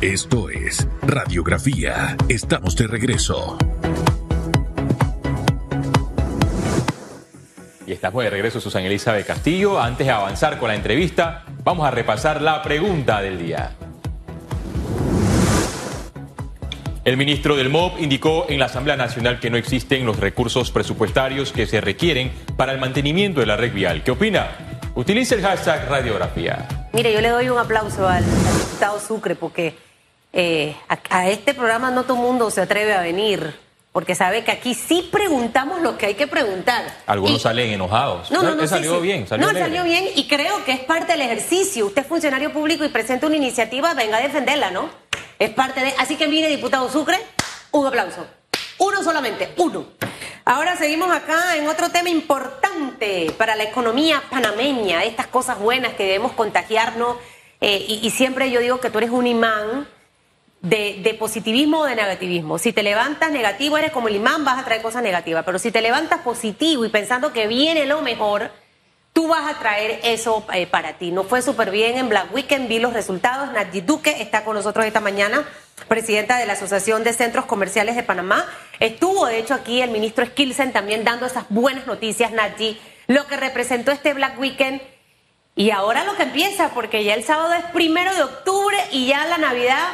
Esto es Radiografía. Estamos de regreso. Y estamos de regreso, Susana Elizabeth Castillo. Antes de avanzar con la entrevista, vamos a repasar la pregunta del día. El ministro del MOB indicó en la Asamblea Nacional que no existen los recursos presupuestarios que se requieren para el mantenimiento de la red vial. ¿Qué opina? Utilice el hashtag radiografía. Mire, yo le doy un aplauso al, al diputado Sucre porque eh, a, a este programa no todo mundo se atreve a venir porque sabe que aquí sí preguntamos lo que hay que preguntar. Algunos Y- salen enojados. No, no, no. Él sí, salió sí. bien, salió No, alegre. salió bien y creo que es parte del ejercicio. Usted es funcionario público y presenta una iniciativa, venga a defenderla, ¿no? Es parte de. Así que mire, diputado Sucre, un aplauso. Uno solamente, uno. Ahora seguimos acá en otro tema importante para la economía panameña, estas cosas buenas que debemos contagiarnos. eh, y, y siempre yo digo que tú eres un imán de, positivismo o de negativismo. Si te levantas negativo, eres como el imán, vas a traer cosas negativas. Pero si te levantas positivo y pensando que viene lo mejor, tú vas a traer eso eh, para ti. Nos fue súper bien en Black Weekend, vi los resultados. Nayib Duque está con nosotros esta mañana, presidenta de la Asociación de Centros Comerciales de Panamá. Estuvo, de hecho, aquí el ministro Skilsen también dando esas buenas noticias, Nayib, lo que representó este Black Weekend. Y ahora lo que empieza, porque ya el sábado es primero de octubre y ya la Navidad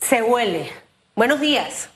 se huele. Buenos días.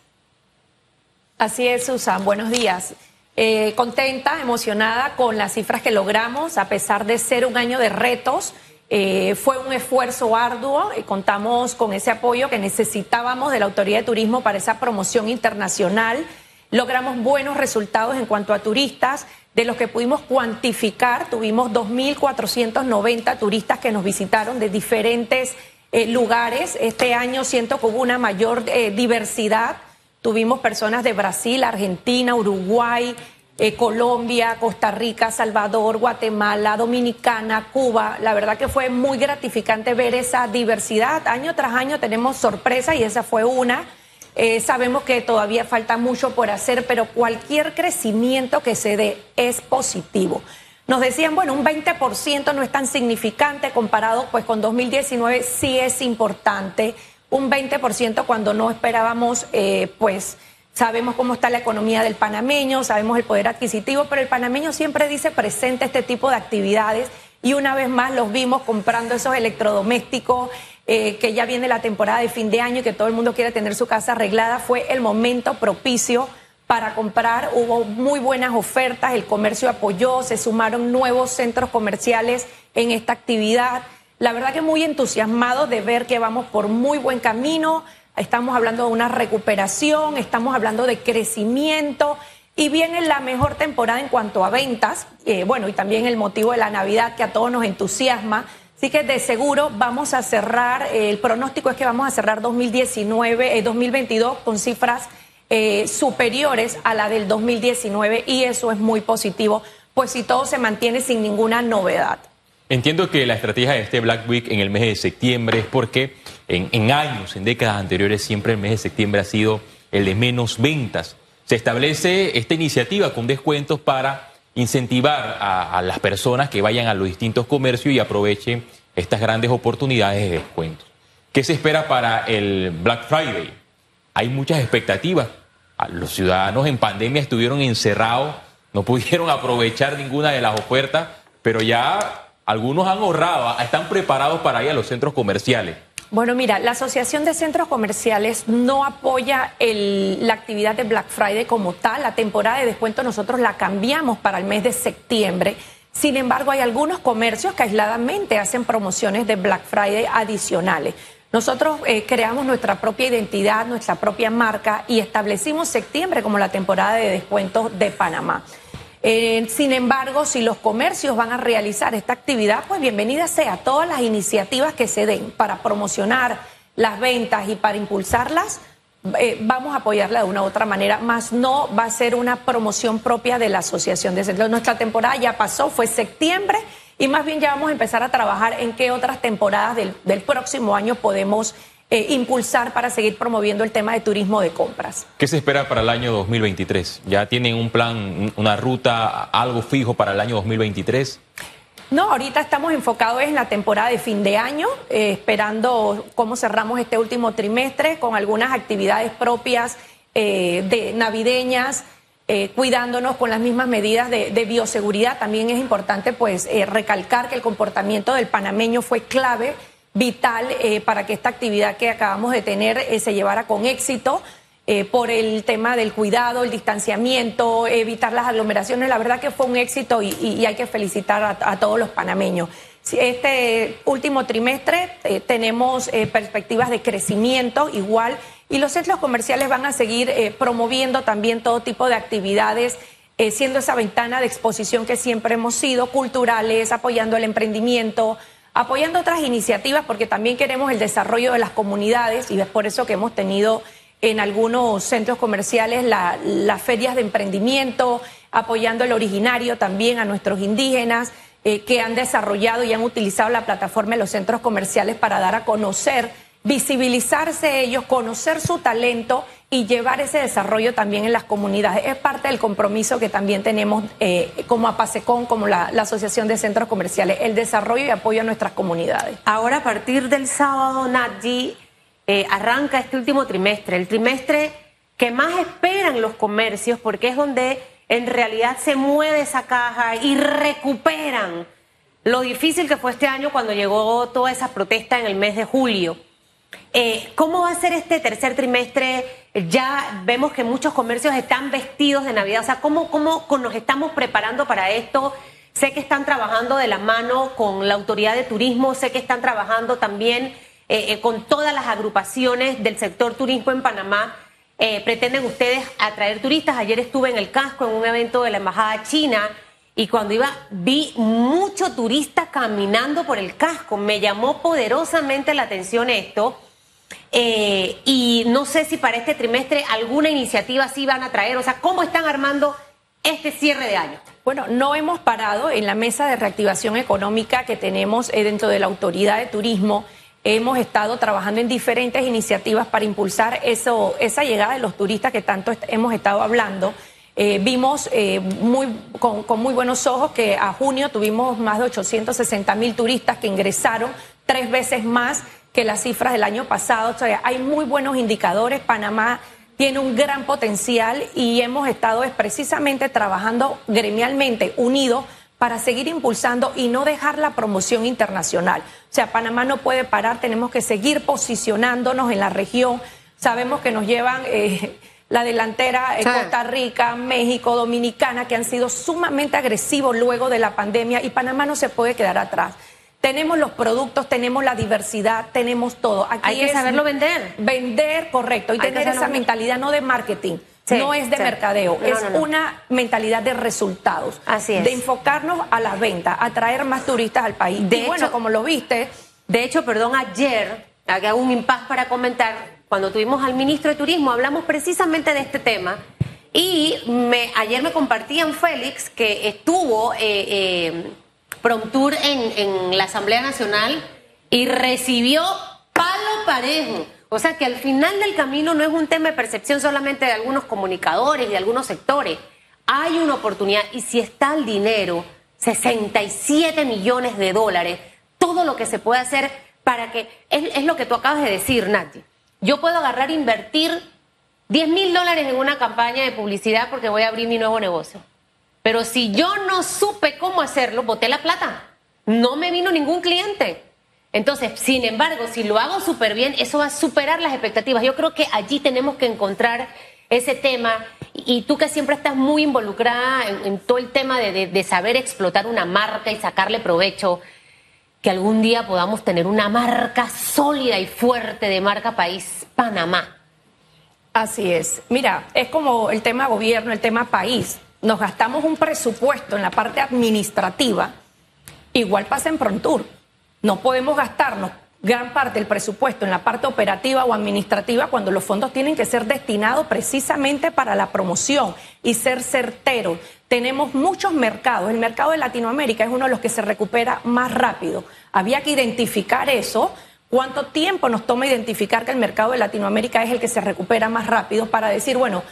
Así es, Susan. Buenos días. Eh, contenta, emocionada con las cifras que logramos, a pesar de ser un año de retos. eh, fue un esfuerzo arduo y contamos con ese apoyo que necesitábamos de la Autoridad de Turismo para esa promoción internacional. Logramos buenos resultados en cuanto a turistas, de los que pudimos cuantificar. Tuvimos 2.490 turistas que nos visitaron de diferentes eh, lugares. Este año siento que hubo una mayor eh, diversidad. Tuvimos personas de Brasil, Argentina, Uruguay, eh, Colombia, Costa Rica, Salvador, Guatemala, Dominicana, Cuba. La verdad que fue muy gratificante ver esa diversidad. Año tras año tenemos sorpresas y esa fue una. Sabemos que todavía falta mucho por hacer, pero cualquier crecimiento que se dé es positivo. Nos decían, bueno, un 20% no es tan significante comparado pues con 2019, sí es importante. Un 20% cuando no esperábamos, eh, pues sabemos cómo está la economía del panameño, sabemos el poder adquisitivo, pero el panameño siempre dice presente este tipo de actividades y una vez más los vimos comprando esos electrodomésticos, eh, que ya viene la temporada de fin de año y que todo el mundo quiere tener su casa arreglada, fue el momento propicio para comprar, hubo muy buenas ofertas, el comercio apoyó, se sumaron nuevos centros comerciales en esta actividad. La verdad que muy entusiasmados de ver que vamos por muy buen camino, estamos hablando de una recuperación, estamos hablando de crecimiento y viene la mejor temporada en cuanto a ventas, eh, bueno, y también el motivo de la Navidad que a todos nos entusiasma. Así que de seguro vamos a cerrar, eh, el pronóstico es que vamos a cerrar 2019, eh, 2022 con cifras eh, superiores a la del 2019 y eso es muy positivo, pues si todo se mantiene sin ninguna novedad. Entiendo que la estrategia de este Black Week en el mes de septiembre es porque en, años, en décadas anteriores, siempre el mes de septiembre ha sido el de menos ventas. Se establece esta iniciativa con descuentos para incentivar a las personas que vayan a los distintos comercios y aprovechen estas grandes oportunidades de descuentos. ¿Qué se espera para el Black Friday? Hay muchas expectativas. A Los ciudadanos en pandemia estuvieron encerrados, no pudieron aprovechar ninguna de las ofertas, pero ya algunos han ahorrado, están preparados para ir a los centros comerciales. Bueno, mira, la Asociación de Centros Comerciales no apoya la actividad de Black Friday como tal. La temporada de descuento nosotros la cambiamos para el mes de septiembre. Sin embargo, hay algunos comercios que aisladamente hacen promociones de Black Friday adicionales. Nosotros eh, creamos nuestra propia identidad, nuestra propia marca y establecimos septiembre como la temporada de descuentos de Panamá. Eh, sin embargo, si los comercios van a realizar esta actividad, pues bienvenida sea todas las iniciativas que se den para promocionar las ventas y para impulsarlas. eh, vamos a apoyarla de una u otra manera, más no va a ser una promoción propia de la Asociación de Centros. Nuestra temporada ya pasó, fue septiembre, y más bien ya vamos a empezar a trabajar en qué otras temporadas del, del próximo año podemos eh, impulsar para seguir promoviendo el tema de turismo de compras. ¿Qué se espera para el año 2023? ¿Ya tienen un plan, un- una ruta, algo fijo para el año 2023? No, ahorita estamos enfocados en la temporada de fin de año, eh, esperando cómo cerramos este último trimestre con algunas actividades propias eh, de navideñas, eh, cuidándonos con las mismas medidas de, bioseguridad. También es importante pues recalcar que el comportamiento del panameño fue clave, vital para que esta actividad que acabamos de tener se llevara con éxito. Eh, por el tema del cuidado, el distanciamiento, evitar las aglomeraciones. La verdad que fue un éxito y, hay que felicitar a, todos los panameños. Este último trimestre eh, tenemos eh, perspectivas de crecimiento igual y los centros comerciales van a seguir promoviendo también todo tipo de actividades. siendo esa ventana de exposición que siempre hemos sido, culturales, apoyando el emprendimiento, apoyando otras iniciativas, porque también queremos el desarrollo de las comunidades y es por eso que hemos tenido en algunos centros comerciales las ferias de emprendimiento, apoyando el originario también a nuestros indígenas eh, que han desarrollado y han utilizado la plataforma de los centros comerciales para dar a conocer, visibilizarse ellos, conocer su talento y llevar ese desarrollo también en las comunidades. Es parte del compromiso que también tenemos eh, como APASECON, como la, Asociación de Centros Comerciales, el desarrollo y apoyo a nuestras comunidades. Ahora, a partir del sábado, Nadji, eh, arranca este último trimestre, el trimestre que más esperan los comercios porque es donde en realidad se mueve esa caja y recuperan lo difícil que fue este año cuando llegó toda esa protesta en el mes de julio. Eh, ¿Cómo va a ser este tercer trimestre? Ya vemos que muchos comercios están vestidos de Navidad. O sea, ¿cómo, cómo nos estamos preparando para esto? Sé que están trabajando de la mano con la autoridad de turismo, sé que están trabajando también eh, eh, con todas las agrupaciones del sector turismo en Panamá. Pretenden ustedes atraer turistas. Ayer estuve en el casco en un evento de la Embajada China y cuando iba vi mucho turista caminando por el casco. Me llamó poderosamente la atención esto. Y no sé si para este trimestre alguna iniciativa sí van a traer. O sea, ¿cómo están armando este cierre de año? Bueno, no hemos parado en la mesa de reactivación económica que tenemos dentro de la Autoridad de Turismo hemos estado trabajando en diferentes iniciativas para impulsar eso, esa llegada de los turistas que tanto hemos estado hablando. Eh, vimos eh, muy, con, muy buenos ojos que a junio tuvimos más de 860 mil turistas que ingresaron, tres veces más que las cifras del año pasado. O sea, hay muy buenos indicadores. Panamá tiene un gran potencial y hemos estado precisamente trabajando gremialmente, unidos para seguir impulsando y no dejar la promoción internacional. O sea, Panamá no puede parar, tenemos que seguir posicionándonos en la región. Sabemos que nos llevan eh, la delantera en Costa Rica, México, Dominicana, que han sido sumamente agresivos luego de la pandemia y Panamá no se puede quedar atrás. Tenemos los productos, tenemos la diversidad, tenemos todo. Hay que saberlo vender. Vender, correcto, y tener esa mentalidad no de marketing no es de mercadeo, es una mentalidad de resultados. Así es. De enfocarnos a las ventas, a traer más turistas al país. De bueno, como lo viste. De hecho, perdón, ayer, hago un impas para comentar, cuando tuvimos al ministro de Turismo, hablamos precisamente de este tema. Y me, ayer me compartían Félix que estuvo eh, eh, Promtour en, en la Asamblea Nacional y recibió palo parejo o sea que al final del camino no es un tema de percepción solamente de algunos comunicadores y de algunos sectores. Hay una oportunidad y si está el dinero, 67 millones de dólares, todo lo que se puede hacer para que, es, lo que tú acabas de decir, Nati. Yo puedo agarrar e invertir 10 mil dólares en una campaña de publicidad porque voy a abrir mi nuevo negocio. Pero si yo no supe cómo hacerlo, boté la plata. No me vino ningún cliente. Entonces, sin embargo, si lo hago súper bien, eso va a superar las expectativas. Yo creo que allí tenemos que encontrar ese tema. Y tú que siempre estás muy involucrada en, todo el tema de, saber explotar una marca y sacarle provecho, que algún día podamos tener una marca sólida y fuerte de marca país Panamá. Así es. Mira, es como el tema gobierno, el tema país. Nos gastamos un presupuesto en la parte administrativa, igual pasa en Prontour no podemos gastarnos gran parte del presupuesto en la parte operativa o administrativa cuando los fondos tienen que ser destinados precisamente para la promoción y ser certeros. Tenemos muchos mercados. El mercado de Latinoamérica es uno de los que se recupera más rápido. Había que identificar eso. ¿Cuánto tiempo nos toma identificar que el mercado de Latinoamérica es el que se recupera más rápido para decir, bueno,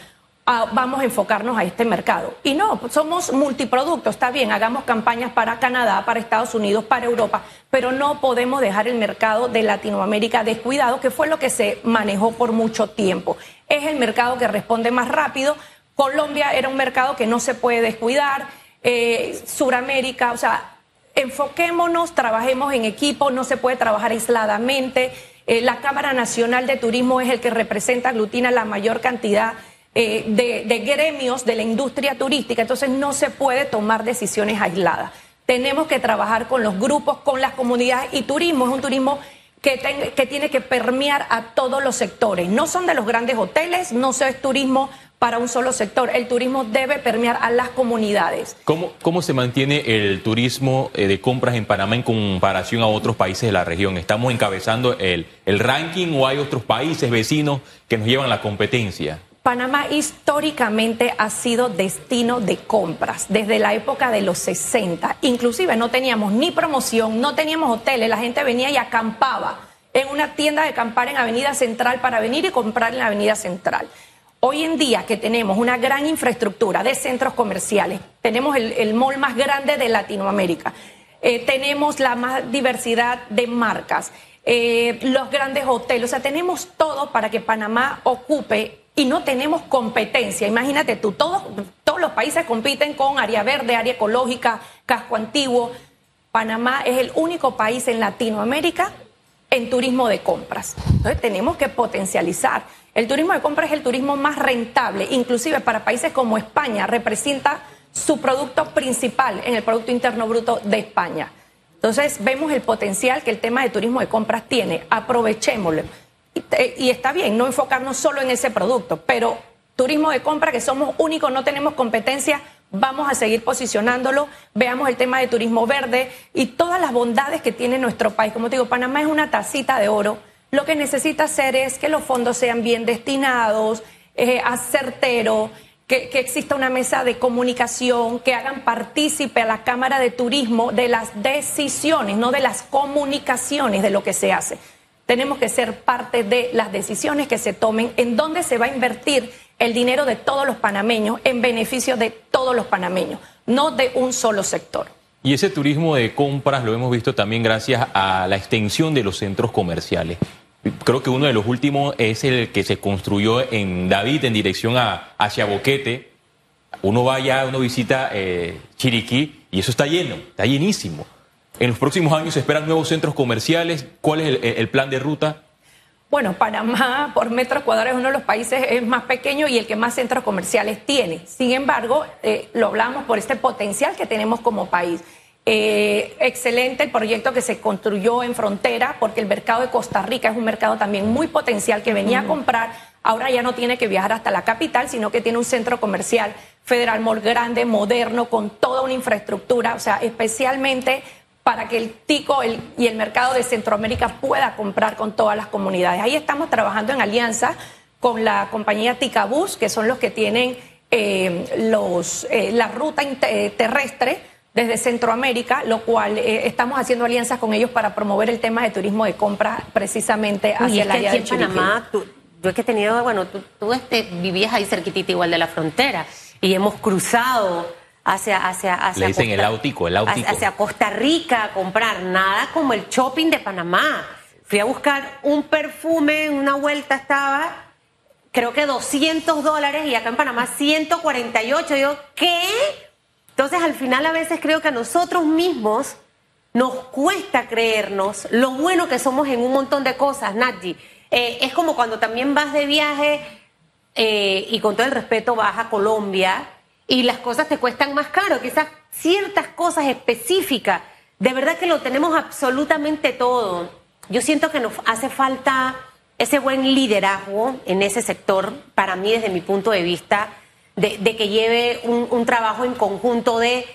vamos a enfocarnos a este mercado. Y no, somos multiproductos, está bien, hagamos campañas para Canadá, para Estados Unidos, para Europa, pero no podemos dejar el mercado de Latinoamérica descuidado, que fue lo que se manejó por mucho tiempo. Es el mercado que responde más rápido. Colombia era un mercado que no se puede descuidar. Eh, Suramérica, o sea, enfoquémonos, trabajemos en equipo, no se puede trabajar aisladamente. Eh, la Cámara Nacional de Turismo es el que representa, aglutina la mayor cantidad eh, de, gremios de la industria turística, entonces no se puede tomar decisiones aisladas. Tenemos que trabajar con los grupos, con las comunidades y turismo es un turismo que, que tiene que permear a todos los sectores. No son de los grandes hoteles, no es turismo para un solo sector. El turismo debe permear a las comunidades. ¿Cómo, cómo se mantiene el turismo eh, de compras en Panamá en comparación a otros países de la región? ¿Estamos encabezando el, el ranking o hay otros países vecinos que nos llevan la competencia? Panamá históricamente ha sido destino de compras desde la época de los 60. Inclusive no teníamos ni promoción, no teníamos hoteles, la gente venía y acampaba en una tienda de acampar en Avenida Central para venir y comprar en la Avenida Central. Hoy en día que tenemos una gran infraestructura de centros comerciales, tenemos el, mall más grande de Latinoamérica, eh, tenemos la más diversidad de marcas, eh, los grandes hoteles, o sea, tenemos todo para que Panamá ocupe y no tenemos competencia. Imagínate tú, todos, todos los países compiten con área verde, área ecológica, casco antiguo. Panamá es el único país en Latinoamérica en turismo de compras. Entonces tenemos que potencializar. El turismo de compras es el turismo más rentable, inclusive para países como España, representa su producto principal en el Producto Interno Bruto de España. Entonces vemos el potencial que el tema de turismo de compras tiene, aprovechémoslo. Y, está bien, no enfocarnos solo en ese producto, pero turismo de compra, que somos únicos, no tenemos competencia, vamos a seguir posicionándolo. Veamos el tema de turismo verde y todas las bondades que tiene nuestro país. Como te digo, Panamá es una tacita de oro lo que necesita hacer es que los fondos sean bien destinados, eh, acertero, que, que, exista una mesa de comunicación, que hagan partícipe a la Cámara de Turismo de las decisiones, no de las comunicaciones de lo que se hace. Tenemos que ser parte de las decisiones que se tomen, en dónde se va a invertir el dinero de todos los panameños en beneficio de todos los panameños, no de un solo sector. Y ese turismo de compras lo hemos visto también gracias a la extensión de los centros comerciales. Creo que uno de los últimos es el que se construyó en David en dirección a, hacia Boquete. Uno va allá, uno visita eh, Chiriquí y eso está lleno, está llenísimo. En los próximos años se esperan nuevos centros comerciales. ¿Cuál es el, plan de ruta? Bueno, Panamá por metro cuadrado es uno de los países más pequeños y el que más centros comerciales tiene. Sin embargo, eh, lo hablamos por este potencial que tenemos como país. Eh, excelente el proyecto que se construyó en frontera, porque el mercado de Costa Rica es un mercado también muy potencial que venía a comprar. Ahora ya no tiene que viajar hasta la capital, sino que tiene un centro comercial Federal Mall grande, moderno, con toda una infraestructura, o sea, especialmente para que el TICO y el mercado de Centroamérica pueda comprar con todas las comunidades. Ahí estamos trabajando en alianza con la compañía Ticabús, que son los que tienen eh, los, eh, la ruta terrestre desde Centroamérica, lo cual eh, estamos haciendo alianzas con ellos para promover el tema de turismo de compra precisamente hacia el área de Panamá, tú, yo es que he tenido, bueno, tú, tú este, vivías ahí cerquitita igual de la frontera y hemos cruzado hacia hacia hacia Le dicen el autico, el autico. Hacia, Costa Rica a comprar nada como el shopping de Panamá. Fui a buscar un perfume, en una vuelta estaba creo que 200 dólares y acá en Panamá 148. Yo, ¿qué? Entonces, al final a veces creo que a nosotros mismos nos cuesta creernos lo bueno que somos en un montón de cosas, Nadji. Eh, es como cuando también vas de viaje eh, y con todo el respeto vas a Colombia y las cosas te cuestan más caro, quizás ciertas cosas específicas. De verdad que lo tenemos absolutamente todo. Yo siento que nos hace falta ese buen liderazgo en ese sector, para mí desde mi punto de vista de, que lleve un, trabajo en conjunto de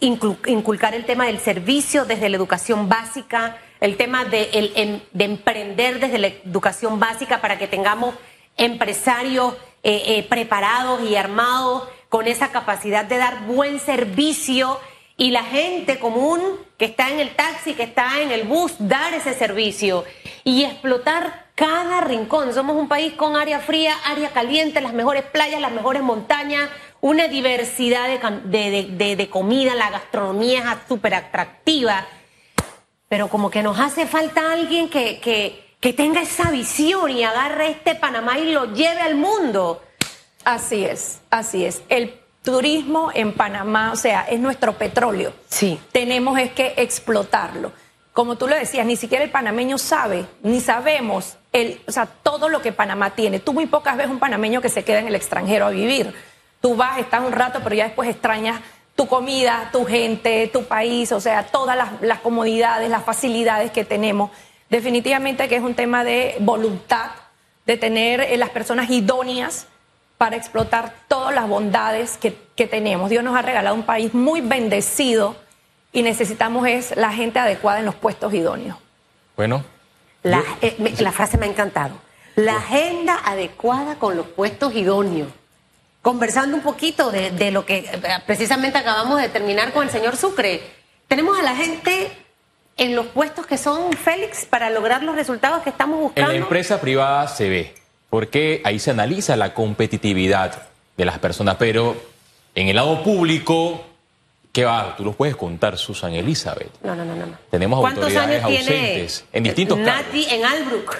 inculcar el tema del servicio desde la educación básica, el tema de, de emprender desde la educación básica para que tengamos empresarios eh, eh, preparados y armados con esa capacidad de dar buen servicio y la gente común que está en el taxi, que está en el bus, dar ese servicio y explotar cada rincón. Somos un país con área fría, área caliente, las mejores playas, las mejores montañas, una diversidad de, de, comida, la gastronomía es súper atractiva. Pero como que nos hace falta alguien que, que, que tenga esa visión y agarre este Panamá y lo lleve al mundo. Así es, así es. El turismo en Panamá, o sea, es nuestro petróleo. Sí. Tenemos es que explotarlo. Como tú lo decías, ni siquiera el panameño sabe, ni sabemos el, o sea, todo lo que Panamá tiene. Tú muy pocas veces un panameño que se queda en el extranjero a vivir. Tú vas, estás un rato, pero ya después extrañas tu comida, tu gente, tu país, o sea, todas las, comodidades, las facilidades que tenemos. Definitivamente que es un tema de voluntad, de tener eh, las personas idóneas para explotar todas las bondades que, que, tenemos. Dios nos ha regalado un país muy bendecido y necesitamos es la gente adecuada en los puestos idóneos. Bueno. La, eh, la frase me ha encantado. La agenda adecuada con los puestos idóneos. Conversando un poquito de, de lo que eh, precisamente acabamos de terminar con el señor Sucre. Tenemos a la gente en los puestos que son Félix para lograr los resultados que estamos buscando. En la empresa privada se ve porque ahí se analiza la competitividad de las personas, pero en el lado público, ¿qué va? Tú los puedes contar, Susan Elizabeth. No, no, no, no. Tenemos autoridades ausentes en distintos Nati en Albrook.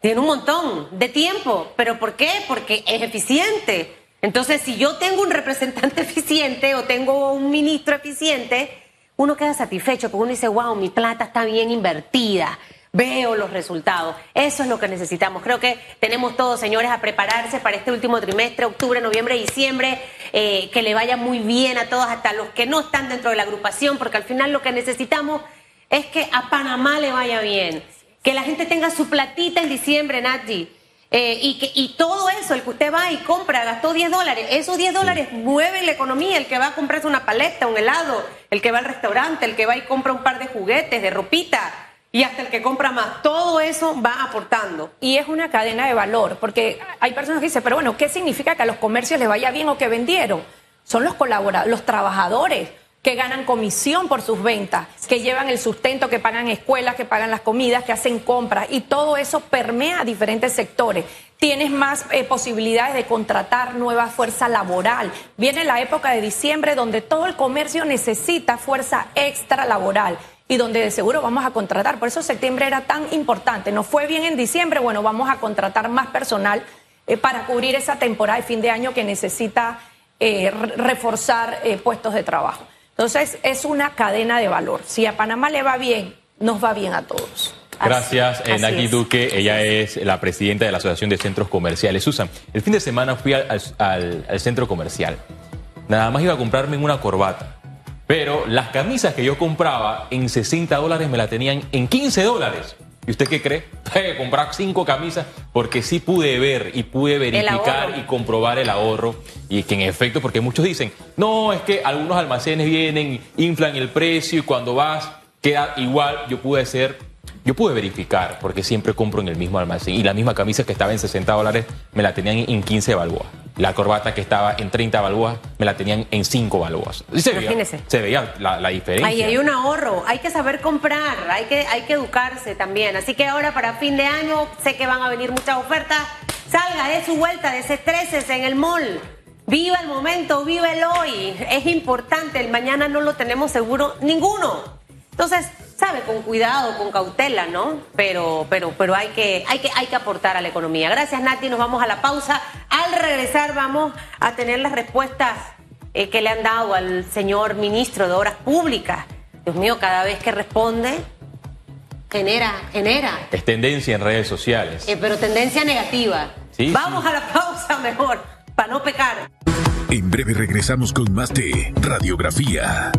Tiene un montón de tiempo. ¿Pero por qué? Porque es eficiente. Entonces, si yo tengo un representante eficiente o tengo un ministro eficiente, uno queda satisfecho porque uno dice, wow, mi plata está bien invertida veo los resultados. Eso es lo que necesitamos. Creo que tenemos todos, señores, a prepararse para este último trimestre, octubre, noviembre, diciembre, eh, que le vaya muy bien a todos, hasta los que no están dentro de la agrupación, porque al final lo que necesitamos es que a Panamá le vaya bien, que la gente tenga su platita en diciembre, Nati. Eh, y, que, y todo eso, el que usted va y compra, gastó 10 dólares, esos 10 dólares mueven la economía, el que va a comprarse una paleta, un helado, el que va al restaurante, el que va y compra un par de juguetes, de ropita, y hasta el que compra más. Todo eso va aportando. Y es una cadena de valor, porque hay personas que dicen, pero bueno, ¿qué significa que a los comercios les vaya bien o que vendieron? Son los colaboradores, los trabajadores que ganan comisión por sus ventas, que llevan el sustento, que pagan escuelas, que pagan las comidas, que hacen compras, y todo eso permea a diferentes sectores. Tienes más eh, posibilidades de contratar nueva fuerza laboral. Viene la época de diciembre donde todo el comercio necesita fuerza extra laboral y donde de seguro vamos a contratar. Por eso septiembre era tan importante. Nos fue bien en diciembre, bueno, vamos a contratar más personal eh, para cubrir esa temporada de fin de año que necesita eh, reforzar eh, puestos de trabajo. Entonces, es una cadena de valor. Si a Panamá le va bien, nos va bien a todos. Gracias, Naki Duque. Ella es la presidenta de la Asociación de Centros Comerciales. Susan, el fin de semana fui al centro comercial. Nada más iba a comprarme una corbata pero las camisas que yo compraba en 60 dólares me las tenían en 15 dólares. ¿Y usted qué cree? comprar cinco camisas porque sí pude ver y pude verificar y comprobar el ahorro. Y que en efecto, porque muchos dicen, no, es que algunos almacenes vienen, inflan el precio y cuando vas queda igual. Yo pude ser yo pude verificar, porque siempre compro en el mismo almacén, y la misma camisa que estaba en 60 dólares me la tenían en 15 balboas. La corbata que estaba en 30 balboas me la tenían en 5 balboas. Se veía, se veía la, diferencia. Ahí hay un ahorro, hay que saber comprar, hay que, hay que educarse también. Así que ahora para fin de año sé que van a venir muchas ofertas. Salga de su vuelta, de ese 13 en el mall. Viva el momento, viva el hoy. Es importante, el mañana no lo tenemos seguro ninguno. Entonces, sabe, con cuidado, con cautela, ¿no? Pero, pero, pero hay que, hay que, hay que aportar a la economía. Gracias, Nati. Nos vamos a la pausa. Al regresar vamos a tener las respuestas eh, que le han dado al señor ministro de Obras Públicas. Dios mío, cada vez que responde, genera, genera. Es tendencia en redes sociales. Eh, pero tendencia negativa. ¿Sí? Vamos a la pausa mejor, para no pecar. En breve regresamos con más de Radiografía.